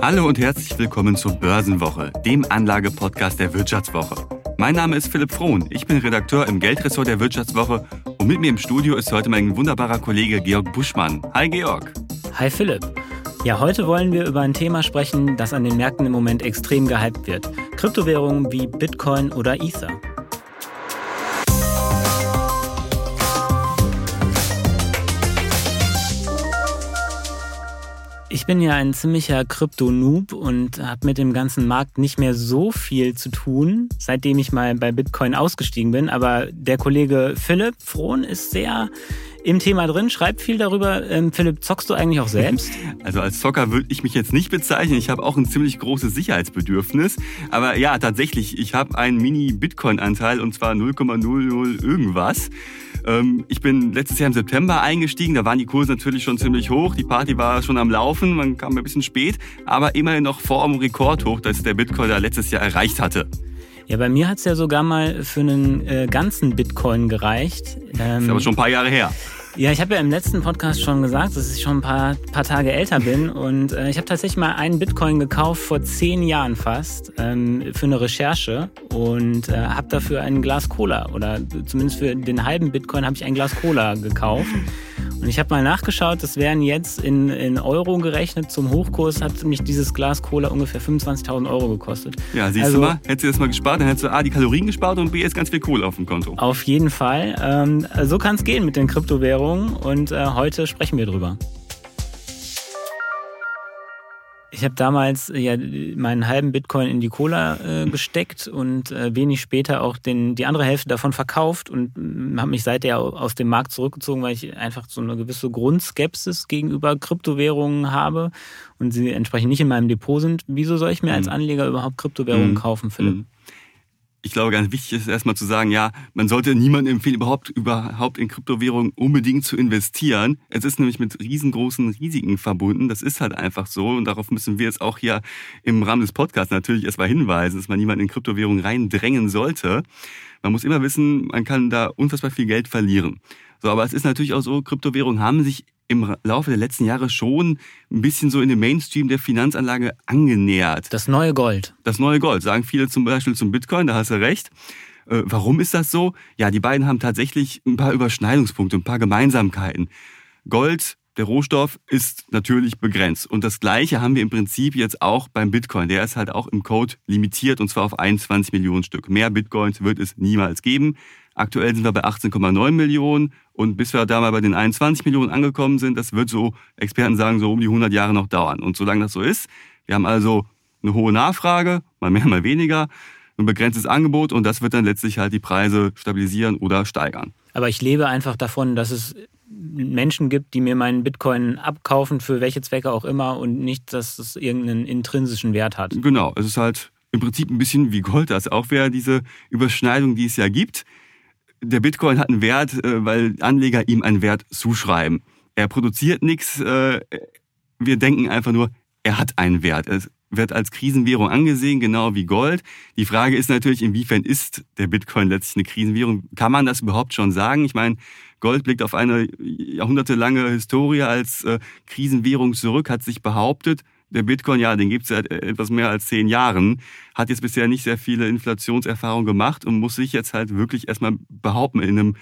Hallo und herzlich willkommen zur Börsenwoche, dem Anlagepodcast der Wirtschaftswoche. Mein Name ist Philipp Frohn, ich bin Redakteur im Geldressort der Wirtschaftswoche und mit mir im Studio ist heute mein wunderbarer Kollege Georg Buschmann. Hi Georg. Hi Philipp. Ja, heute wollen wir über ein Thema sprechen, das an den Märkten im Moment extrem gehypt wird. Kryptowährungen wie Bitcoin oder Ether. Bin ja ein ziemlicher Krypto-Noob und habe mit dem ganzen Markt nicht mehr so viel zu tun, seitdem ich mal bei Bitcoin ausgestiegen bin. Aber der Kollege Philipp Frohn ist sehr im Thema drin, schreibt viel darüber. Ähm, Philipp, zockst du eigentlich auch selbst? Also als Zocker würde ich mich jetzt nicht bezeichnen. Ich habe auch ein ziemlich großes Sicherheitsbedürfnis. Aber ja, tatsächlich, ich habe einen Mini-Bitcoin-Anteil und zwar 0,00 irgendwas. Ähm, ich bin letztes Jahr im September eingestiegen, da waren die Kurse natürlich schon ziemlich hoch, die Party war schon am Laufen, man kam ein bisschen spät, aber immerhin noch vor dem Rekordhoch, das der Bitcoin da letztes Jahr erreicht hatte. Ja, bei mir hat es ja sogar mal für einen äh, ganzen Bitcoin gereicht. Ähm, ist aber schon ein paar Jahre her. Ja, ich habe ja im letzten Podcast schon gesagt, dass ich schon ein paar, paar Tage älter bin. Und äh, ich habe tatsächlich mal einen Bitcoin gekauft vor zehn Jahren fast ähm, für eine Recherche und äh, habe dafür ein Glas Cola oder zumindest für den halben Bitcoin habe ich ein Glas Cola gekauft. Und ich habe mal nachgeschaut, das wären jetzt in, in Euro gerechnet zum Hochkurs, hat mich dieses Glas Cola ungefähr 25.000 Euro gekostet. Ja, siehst also, du mal, hättest du das mal gespart, dann hättest du A, die Kalorien gespart und B, jetzt ganz viel Kohle auf dem Konto. Auf jeden Fall. Ähm, so kann es gehen mit den Kryptowährungen und äh, heute sprechen wir drüber. Ich habe damals äh, ja meinen halben Bitcoin in die Cola äh, gesteckt und äh, wenig später auch den, die andere Hälfte davon verkauft und äh, habe mich seither aus dem Markt zurückgezogen, weil ich einfach so eine gewisse Grundskepsis gegenüber Kryptowährungen habe und sie entsprechend nicht in meinem Depot sind. Wieso soll ich mir als mhm. Anleger überhaupt Kryptowährungen mhm. kaufen, Philipp? Mhm ich glaube, ganz wichtig ist erstmal zu sagen, ja, man sollte niemandem empfehlen, überhaupt, überhaupt in Kryptowährungen unbedingt zu investieren. Es ist nämlich mit riesengroßen Risiken verbunden. Das ist halt einfach so. Und darauf müssen wir jetzt auch hier im Rahmen des Podcasts natürlich erstmal hinweisen, dass man niemanden in Kryptowährungen reindrängen sollte. Man muss immer wissen, man kann da unfassbar viel Geld verlieren. So, aber es ist natürlich auch so, Kryptowährungen haben sich im Laufe der letzten Jahre schon ein bisschen so in den Mainstream der Finanzanlage angenähert. Das neue Gold. Das neue Gold, sagen viele zum Beispiel zum Bitcoin, da hast du recht. Äh, warum ist das so? Ja, die beiden haben tatsächlich ein paar Überschneidungspunkte, ein paar Gemeinsamkeiten. Gold, der Rohstoff, ist natürlich begrenzt. Und das Gleiche haben wir im Prinzip jetzt auch beim Bitcoin. Der ist halt auch im Code limitiert und zwar auf 21 Millionen Stück. Mehr Bitcoins wird es niemals geben. Aktuell sind wir bei 18,9 Millionen und bis wir da mal bei den 21 Millionen angekommen sind, das wird so, Experten sagen, so um die 100 Jahre noch dauern. Und solange das so ist, wir haben also eine hohe Nachfrage, mal mehr, mal weniger, ein begrenztes Angebot und das wird dann letztlich halt die Preise stabilisieren oder steigern. Aber ich lebe einfach davon, dass es Menschen gibt, die mir meinen Bitcoin abkaufen, für welche Zwecke auch immer und nicht, dass es irgendeinen intrinsischen Wert hat. Genau, es ist halt im Prinzip ein bisschen wie Gold, das auch wäre diese Überschneidung, die es ja gibt der Bitcoin hat einen Wert, äh, weil Anleger ihm einen Wert zuschreiben. Er produziert nichts. Äh, wir denken einfach nur, er hat einen Wert. Es wird als Krisenwährung angesehen, genau wie Gold. Die Frage ist natürlich, inwiefern ist der Bitcoin letztlich eine Krisenwährung? Kann man das überhaupt schon sagen? Ich meine, Gold blickt auf eine jahrhundertelange Historie als äh, Krisenwährung zurück, hat sich behauptet, der Bitcoin, ja, den gibt es seit etwas mehr als zehn Jahren, hat jetzt bisher nicht sehr viele Inflationserfahrungen gemacht und muss sich jetzt halt wirklich erstmal behaupten in einem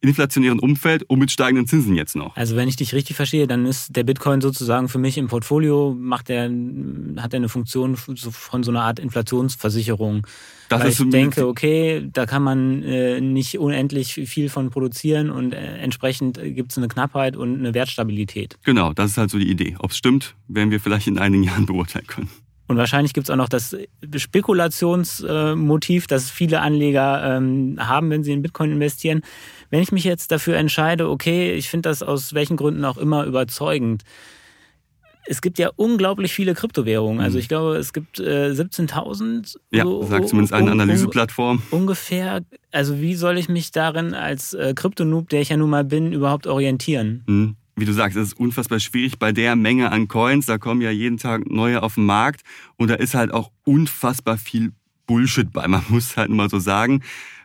inflationären Umfeld und mit steigenden Zinsen jetzt noch. Also wenn ich dich richtig verstehe, dann ist der Bitcoin sozusagen für mich im Portfolio, macht er, hat er eine Funktion von so einer Art Inflationsversicherung. Das Weil ich denke, okay, da kann man äh, nicht unendlich viel von produzieren und äh, entsprechend gibt es eine Knappheit und eine Wertstabilität. Genau, das ist halt so die Idee. Ob es stimmt, werden wir vielleicht in einigen Jahren beurteilen können. Und wahrscheinlich gibt es auch noch das Spekulationsmotiv, das viele Anleger ähm, haben, wenn sie in Bitcoin investieren. Wenn ich mich jetzt dafür entscheide, okay, ich finde das aus welchen Gründen auch immer überzeugend. Es gibt ja unglaublich viele Kryptowährungen. Also mhm. ich glaube, es gibt äh, 17.000. Ja, so, sagt zumindest eine Analyseplattform. Ungefähr. Also wie soll ich mich darin als äh, Kryptonoob, der ich ja nun mal bin, überhaupt orientieren? Mhm wie du sagst, es ist unfassbar schwierig bei der Menge an Coins. Da kommen ja jeden Tag neue auf den Markt und da ist halt auch unfassbar viel Bullshit bei. Man muss halt mal so sagen.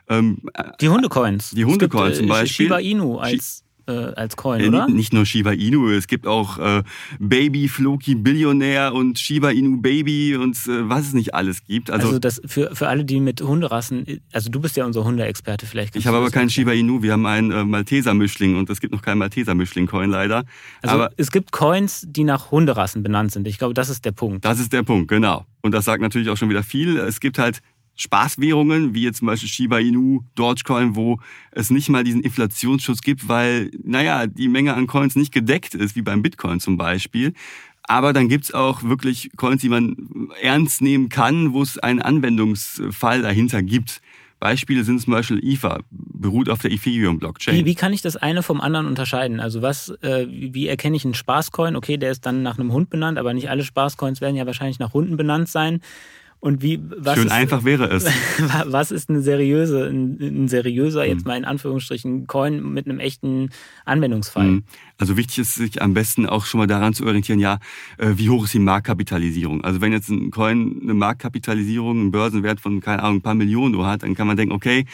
Ähm, die Hundecoins. Die Hundecoins zum äh, Beispiel. Shiba Inu als äh, als Coin, äh, oder? Nicht nur Shiba Inu, es gibt auch äh, Baby Floki Billionär und Shiba Inu Baby und äh, was es nicht alles gibt. Also, also das für, für alle, die mit Hunderassen, also du bist ja unser Hundeexperte vielleicht. Ich habe aber keinen Shiba Inu, wir haben einen äh, Malteser-Mischling und es gibt noch keinen Malteser-Mischling-Coin leider. Also aber es gibt Coins, die nach Hunderassen benannt sind. Ich glaube, das ist der Punkt. Das ist der Punkt, genau. Und das sagt natürlich auch schon wieder viel. Es gibt halt Spaßwährungen, wie jetzt zum Beispiel Shiba Inu, Dogecoin, wo es nicht mal diesen Inflationsschutz gibt, weil, naja, die Menge an Coins nicht gedeckt ist, wie beim Bitcoin zum Beispiel. Aber dann gibt's auch wirklich Coins, die man ernst nehmen kann, wo es einen Anwendungsfall dahinter gibt. Beispiele sind zum Beispiel IFA, beruht auf der Ethereum-Blockchain. Wie, wie, kann ich das eine vom anderen unterscheiden? Also was, äh, wie erkenne ich einen Spaßcoin? Okay, der ist dann nach einem Hund benannt, aber nicht alle Spaßcoins werden ja wahrscheinlich nach Hunden benannt sein. Und wie, was Schön ist, einfach wäre es. Was ist eine seriöse, ein, ein seriöser, jetzt hm. mal in Anführungsstrichen, Coin mit einem echten Anwendungsfall? Hm. Also wichtig ist sich am besten auch schon mal daran zu orientieren, ja, äh, wie hoch ist die Marktkapitalisierung? Also wenn jetzt ein Coin eine Marktkapitalisierung, einen Börsenwert von, keine Ahnung, ein paar Millionen hat, dann kann man denken, okay,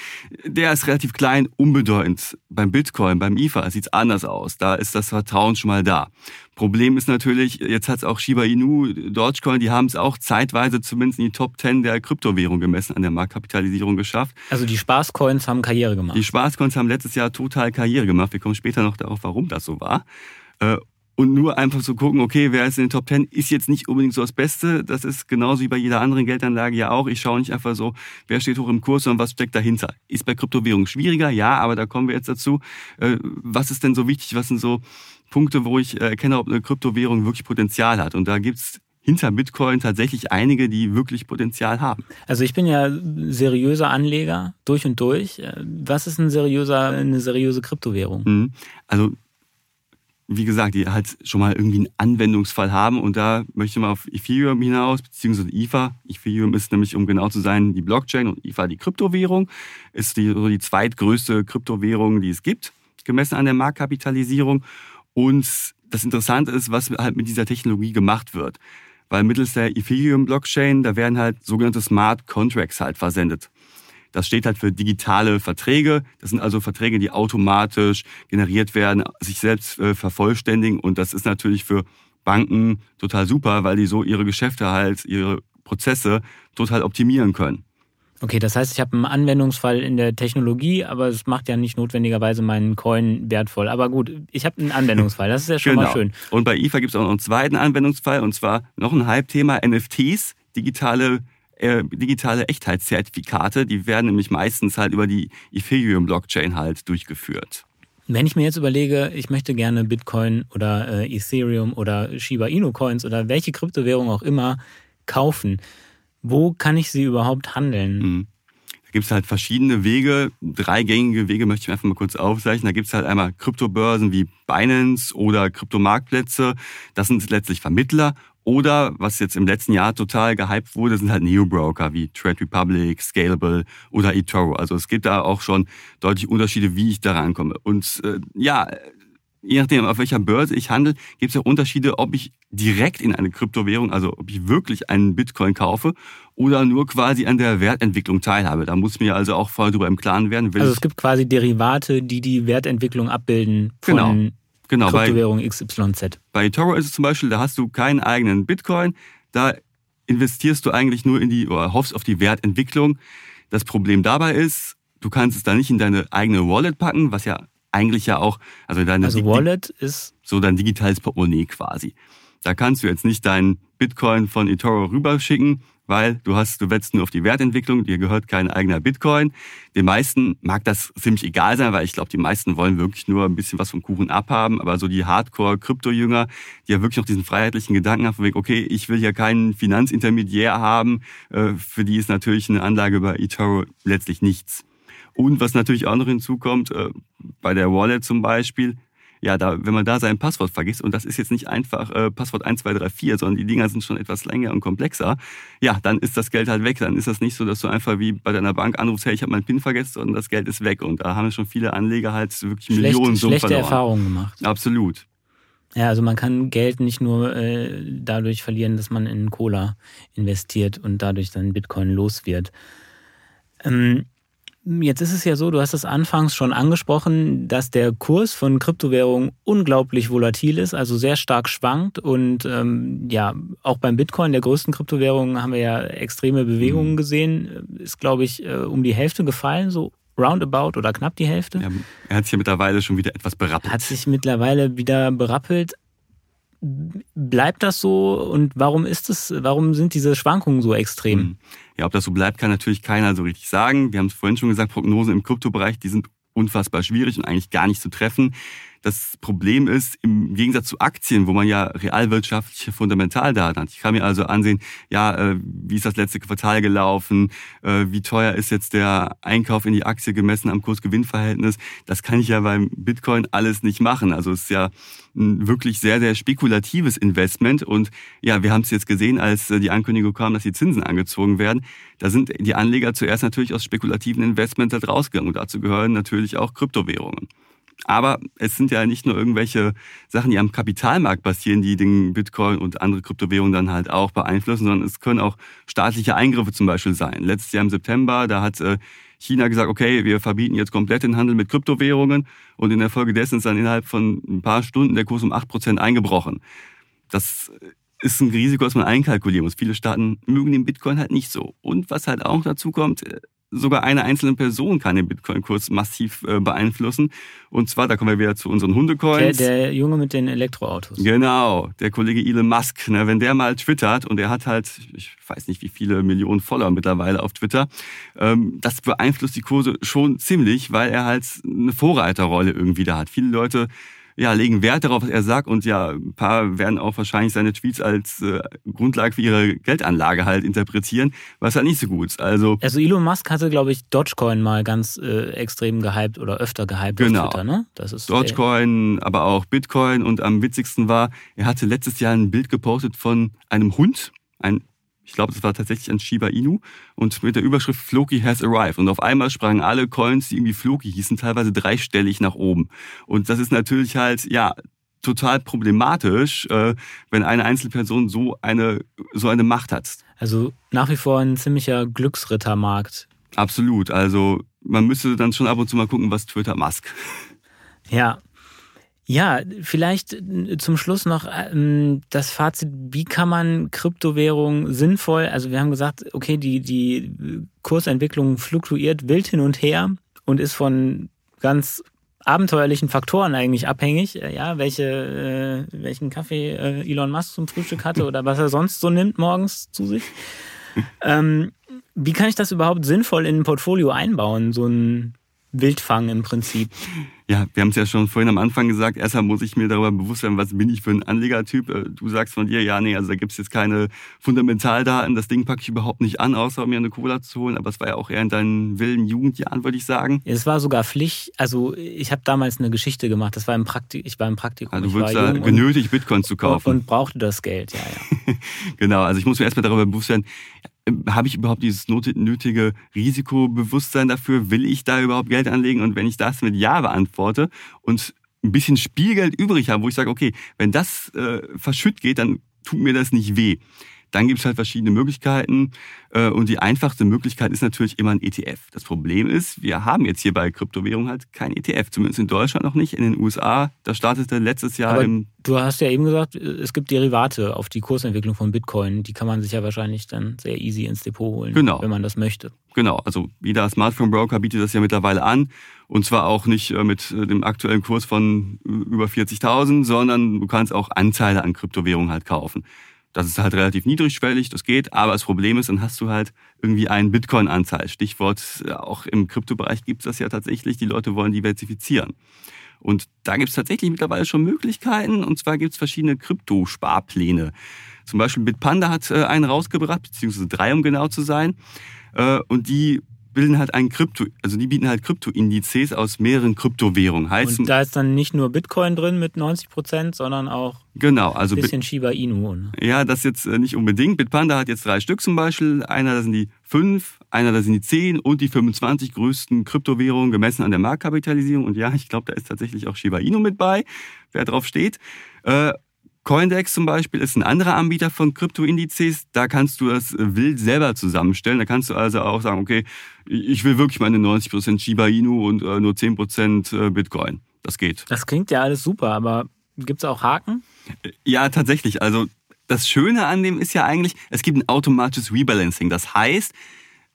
der ist relativ klein, unbedeutend. Beim Bitcoin, beim IFA sieht es anders aus. Da ist das Vertrauen schon mal da. Problem ist natürlich, jetzt hat es auch Shiba Inu, Dogecoin, die haben es auch zeitweise zumindest in die Top 10 der Kryptowährung gemessen an der Marktkapitalisierung geschafft. Also die Spaßcoins haben Karriere gemacht. Die Spaßcoins haben letztes Jahr total Karriere gemacht. Wir kommen später noch darauf, warum das so war. Äh, und nur einfach zu gucken, okay, wer ist in den Top 10, ist jetzt nicht unbedingt so das Beste. Das ist genauso wie bei jeder anderen Geldanlage ja auch. Ich schaue nicht einfach so, wer steht hoch im Kurs, sondern was steckt dahinter. Ist bei Kryptowährungen schwieriger? Ja, aber da kommen wir jetzt dazu. Äh, was ist denn so wichtig? Was sind so Punkte, wo ich erkenne, ob eine Kryptowährung wirklich Potenzial hat. Und da gibt's hinter Bitcoin tatsächlich einige, die wirklich Potenzial haben. Also ich bin ja seriöser Anleger durch und durch. Was ist ein seriöser, eine seriöse Kryptowährung? Mhm. Also wie gesagt, die halt schon mal irgendwie einen Anwendungsfall haben und da möchte man auf Ethereum hinaus, beziehungsweise IFA. Ethereum ist nämlich, um genau zu sein, die Blockchain und IFA die Kryptowährung, ist die, so die zweitgrößte Kryptowährung, die es gibt, gemessen an der Marktkapitalisierung. Und das Interessante ist, was halt mit dieser Technologie gemacht wird. Weil mittels der Ethereum-Blockchain, da werden halt sogenannte Smart Contracts halt versendet. Das steht halt für digitale Verträge. Das sind also Verträge, die automatisch generiert werden, sich selbst äh, vervollständigen. Und das ist natürlich für Banken total super, weil die so ihre Geschäfte halt, ihre Prozesse total optimieren können. Okay, das heißt, ich habe einen Anwendungsfall in der Technologie, aber es macht ja nicht notwendigerweise meinen Coin wertvoll. Aber gut, ich habe einen Anwendungsfall, das ist ja schon genau. mal schön. Und bei IFA gibt es auch noch einen zweiten Anwendungsfall, und zwar noch ein Hype-Thema, NFTs, digitale äh, digitale Echtheitszertifikate, die werden nämlich meistens halt über die Ethereum-Blockchain halt durchgeführt. Wenn ich mir jetzt überlege, ich möchte gerne Bitcoin oder äh, Ethereum oder Shiba Inu Coins oder welche Kryptowährung auch immer kaufen, wo kann ich sie überhaupt handeln? Mhm. Da gibt es halt verschiedene Wege, drei gängige Wege möchte ich einfach mal kurz aufzeichnen. Da gibt es halt einmal Kryptobörsen wie Binance oder Kryptomarktplätze. Das sind letztlich Vermittler. Oder, was jetzt im letzten Jahr total gehypt wurde, sind halt Neo-Broker wie Trade Republic, Scalable oder eToro. Also es gibt da auch schon deutlich Unterschiede, wie ich da rankomme. Und äh, ja, je nachdem, auf welcher Börse ich handle, gibt es ja Unterschiede, ob ich direkt in eine Kryptowährung, also ob ich wirklich einen Bitcoin kaufe oder nur quasi an der Wertentwicklung teilhabe. Da muss mir also auch voll drüber im Klaren werden. Also es gibt quasi Derivate, die die Wertentwicklung abbilden von genau. Genau, Kryptowährung bei, XYZ. Bei Toro ist es zum Beispiel, da hast du keinen eigenen Bitcoin, da investierst du eigentlich nur in die, oder hoffst auf die Wertentwicklung. Das Problem dabei ist, du kannst es da nicht in deine eigene Wallet packen, was ja eigentlich ja auch, also deine also Wallet ist so dein digitales Portemonnaie quasi. Da kannst du jetzt nicht deinen Bitcoin von eToro rüberschicken, weil du hast, du wetzt nur auf die Wertentwicklung, dir gehört kein eigener Bitcoin. Den meisten mag das ziemlich egal sein, weil ich glaube, die meisten wollen wirklich nur ein bisschen was vom Kuchen abhaben, aber so die Hardcore-Krypto-Jünger, die ja wirklich noch diesen freiheitlichen Gedanken haben, von wegen, okay, ich will ja keinen Finanzintermediär haben, äh, für die ist natürlich eine Anlage bei eToro letztlich nichts. Und was natürlich auch noch hinzukommt, äh, bei der Wallet zum Beispiel, ja, da, wenn man da sein Passwort vergisst, und das ist jetzt nicht einfach äh, Passwort 1234, sondern die Dinger sind schon etwas länger und komplexer, ja, dann ist das Geld halt weg. Dann ist das nicht so, dass du einfach wie bei deiner Bank anrufst, hey, ich habe meinen PIN vergessen, sondern das Geld ist weg. Und da haben schon viele Anleger halt wirklich Schlecht, Millionen Summen Schlechte verloren. Erfahrungen gemacht. Absolut. Ja, also man kann Geld nicht nur äh, dadurch verlieren, dass man in Cola investiert und dadurch dann Bitcoin los wird. Ähm, Jetzt ist es ja so, du hast es anfangs schon angesprochen, dass der Kurs von Kryptowährungen unglaublich volatil ist, also sehr stark schwankt. Und ähm, ja, auch beim Bitcoin, der größten Kryptowährung, haben wir ja extreme Bewegungen mhm. gesehen. Ist, glaube ich, äh, um die Hälfte gefallen, so roundabout oder knapp die Hälfte. Ja, er hat sich ja mittlerweile schon wieder etwas berappelt. Hat sich mittlerweile wieder berappelt. Bleibt das so und warum ist es, warum sind diese Schwankungen so extrem? Mhm. Ja, ob das so bleibt, kann natürlich keiner so richtig sagen. Wir haben es vorhin schon gesagt, Prognosen im Kryptobereich, die sind unfassbar schwierig und eigentlich gar nicht zu treffen. Das Problem ist, im Gegensatz zu Aktien, wo man ja realwirtschaftliche Fundamentaldaten hat. Ich kann mir also ansehen, ja, äh, wie ist das letzte Quartal gelaufen, äh, wie teuer ist jetzt der Einkauf in die Aktie gemessen am Kurs-Gewinn-Verhältnis. Das kann ich ja beim Bitcoin alles nicht machen. Also es ist ja ein wirklich sehr, sehr spekulatives Investment. Und ja, wir haben es jetzt gesehen, als äh, die Ankündigung kam, dass die Zinsen angezogen werden. Da sind die Anleger zuerst natürlich aus spekulativen Investments halt rausgegangen. Und dazu gehören natürlich auch Kryptowährungen. Aber es sind ja nicht nur irgendwelche Sachen, die am Kapitalmarkt passieren, die den Bitcoin und andere Kryptowährungen dann halt auch beeinflussen, sondern es können auch staatliche Eingriffe zum Beispiel sein. Letztes Jahr im September, da hat äh, China gesagt, okay, wir verbieten jetzt komplett den Handel mit Kryptowährungen und in der Folge dessen ist dann innerhalb von ein paar Stunden der Kurs um acht Prozent eingebrochen. Das ist ein Risiko, das man einkalkulieren muss. Viele Staaten mögen den Bitcoin halt nicht so. Und was halt auch dazu kommt, sogar eine einzelne Person kann den Bitcoin-Kurs massiv äh, beeinflussen. Und zwar, da kommen wir wieder zu unseren Hundecoins. Der, der Junge mit den Elektroautos. Genau, der Kollege Elon Musk. Ne, wenn der mal twittert und er hat halt, ich weiß nicht wie viele Millionen Follower mittlerweile auf Twitter, ähm, das beeinflusst die Kurse schon ziemlich, weil er halt eine Vorreiterrolle irgendwie da hat. Viele Leute ja, legen Wert darauf, was er sagt und ja, ein paar werden auch wahrscheinlich seine Tweets als äh, Grundlage für ihre Geldanlage halt interpretieren, was halt nicht so gut ist. Also, also Elon Musk hatte, glaube ich, Dogecoin mal ganz äh, extrem gehypt oder öfter gehypt genau. auf Twitter, ne? Das ist Dogecoin, aber auch Bitcoin und am witzigsten war, er hatte letztes Jahr ein Bild gepostet von einem Hund, ein ich glaube, das war tatsächlich ein Shiba Inu und mit der Überschrift Floki has arrived. Und auf einmal sprangen alle Coins, die irgendwie Floki hießen, teilweise dreistellig nach oben. Und das ist natürlich halt, ja, total problematisch, äh, wenn eine Einzelperson so eine, so eine Macht hat. Also nach wie vor ein ziemlicher Glücksrittermarkt. Absolut. Also man müsste dann schon ab und zu mal gucken, was Twitter Musk. Ja, ja, vielleicht äh, zum Schluss noch ähm, das Fazit, wie kann man Kryptowährungen sinnvoll, also wir haben gesagt, okay, die, die Kursentwicklung fluktuiert wild hin und her und ist von ganz abenteuerlichen Faktoren eigentlich abhängig, äh, ja, welche, äh, welchen Kaffee äh, Elon Musk zum Frühstück hatte oder was er sonst so nimmt morgens zu sich. ähm, wie kann ich das überhaupt sinnvoll in ein Portfolio einbauen, so ein Wildfang im Prinzip? Ja, wir haben es ja schon vorhin am Anfang gesagt, erstmal muss ich mir darüber bewusst werden, was bin ich für ein Anlegertyp. Äh, du sagst von dir, ja, nee, also da gibt es jetzt keine Fundamentaldaten, das Ding packe ich überhaupt nicht an, außer mir eine Cola zu holen, aber es war ja auch eher in deinen wilden Jugendjahren, würde ich sagen. Es war sogar Pflicht, also ich habe damals eine Geschichte gemacht, das war im Praktik ich war im Praktikum. Also du wurdest da genötigt, Bitcoin zu kaufen. Und, und brauchte das Geld, ja, ja. genau, also ich muss mir erstmal darüber bewusst werden, habe ich überhaupt dieses nötige Risikobewusstsein dafür? Will ich da überhaupt Geld anlegen? Und wenn ich das mit Ja beantworte und ein bisschen Spielgeld übrig habe, wo ich sage, okay, wenn das äh, verschütt geht, dann tut mir das nicht weh. Dann gibt es halt verschiedene Möglichkeiten äh, und die einfachste Möglichkeit ist natürlich immer ein ETF. Das Problem ist, wir haben jetzt hier bei Kryptowährungen halt kein ETF, zumindest in Deutschland noch nicht. In den USA, da startete letztes Jahr Aber im... Du hast ja eben gesagt, es gibt Derivate auf die Kursentwicklung von Bitcoin. Die kann man sich ja wahrscheinlich dann sehr easy ins Depot holen, genau. wenn man das möchte. Genau, also jeder Smartphone-Broker bietet das ja mittlerweile an. Und zwar auch nicht äh, mit äh, dem aktuellen Kurs von über 40.000, sondern du kannst auch Anteile an Kryptowährungen halt kaufen. Das ist halt relativ niedrigschwellig, das geht, aber das Problem ist, dann hast du halt irgendwie einen Bitcoin-Anteil. Stichwort, äh, auch im Kryptobereich gibt es das ja tatsächlich, die Leute wollen diversifizieren. Und da gibt es tatsächlich mittlerweile schon Möglichkeiten, und zwar gibt es verschiedene Kryptosparpläne. Zum Beispiel Bitpanda hat äh, einen rausgebracht, beziehungsweise drei, um genau zu sein. Äh, und die bilden halt ein Krypto, also die bieten halt Kryptoindizes aus mehreren Kryptowährungen. Heißt, und da ist dann nicht nur Bitcoin drin mit 90 Prozent, sondern auch genau, also ein bisschen Bit Shiba Inu. Ne? Ja, das jetzt äh, nicht unbedingt. Bitpanda hat jetzt drei Stück zum Beispiel. Einer, da sind die fünf, einer, da sind die zehn und die 25 größten Kryptowährungen gemessen an der Marktkapitalisierung. Und ja, ich glaube, da ist tatsächlich auch Shiba Inu mit bei, wer drauf steht. Äh, Coindex zum Beispiel ist ein anderer Anbieter von Kryptoindizes. Da kannst du das wild selber zusammenstellen. Da kannst du also auch sagen, okay, ich will wirklich meine 90% Shiba Inu und äh, nur 10% äh, Bitcoin. Das geht. Das klingt ja alles super, aber gibt es auch Haken? Ja, tatsächlich. Also das Schöne an dem ist ja eigentlich, es gibt ein automatisches Rebalancing. Das heißt,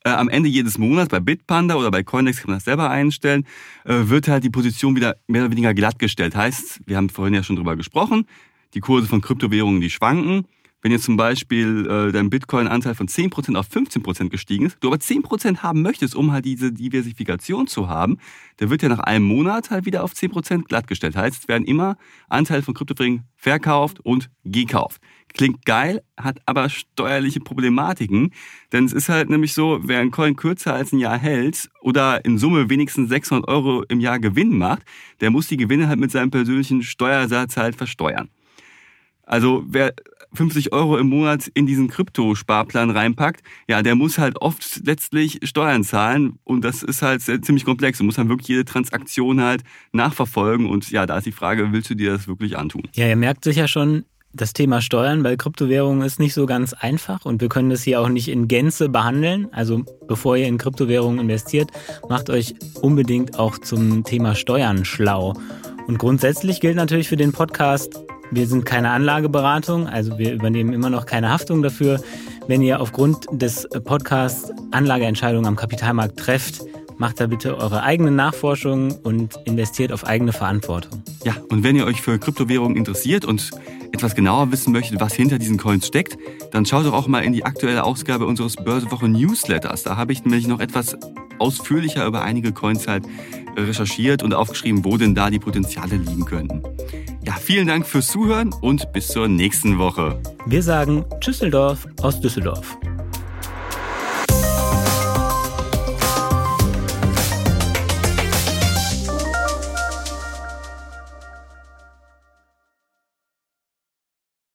äh, am Ende jedes Monats bei Bitpanda oder bei Coindex kann man das selber einstellen, äh, wird halt die Position wieder mehr oder weniger glattgestellt. Heißt, wir haben vorhin ja schon drüber gesprochen, die Kurse von Kryptowährungen, die schwanken. Wenn jetzt zum Beispiel äh, dein Bitcoin-Anteil von 10% auf 15% gestiegen ist, du aber 10% haben möchtest, um halt diese Diversifikation zu haben, der wird ja nach einem Monat halt wieder auf 10% glattgestellt. Heißt, es werden immer Anteile von Kryptowährungen verkauft und gekauft. Klingt geil, hat aber steuerliche Problematiken, denn es ist halt nämlich so, wer ein Coin kürzer als ein Jahr hält oder in Summe wenigstens 600 Euro im Jahr Gewinn macht, der muss die Gewinne halt mit seinem persönlichen Steuersatz halt versteuern. Also wer 50 Euro im Monat in diesen Kryptosparplan reinpackt, ja, der muss halt oft letztlich Steuern zahlen und das ist halt ziemlich komplex. Du musst dann wirklich jede Transaktion halt nachverfolgen und ja, da ist die Frage, willst du dir das wirklich antun? Ja, ihr merkt sicher schon, das Thema Steuern bei Kryptowährungen ist nicht so ganz einfach und wir können das hier auch nicht in Gänze behandeln. Also bevor ihr in Kryptowährungen investiert, macht euch unbedingt auch zum Thema Steuern schlau. Und grundsätzlich gilt natürlich für den Podcast, wir sind keine Anlageberatung, also wir übernehmen immer noch keine Haftung dafür. Wenn ihr aufgrund des Podcasts Anlageentscheidungen am Kapitalmarkt trefft, macht da bitte eure eigene Nachforschung und investiert auf eigene Verantwortung. Ja, und wenn ihr euch für Kryptowährungen interessiert und etwas genauer wissen möchtet, was hinter diesen Coins steckt, dann schaut doch auch mal in die aktuelle Ausgabe unseres Börsewoche Newsletters. Da habe ich nämlich noch etwas ausführlicher über einige Coins halt recherchiert und aufgeschrieben, wo denn da die Potenziale liegen könnten. Ja, vielen Dank fürs Zuhören und bis zur nächsten Woche. Wir sagen Tschüsseldorf aus Düsseldorf.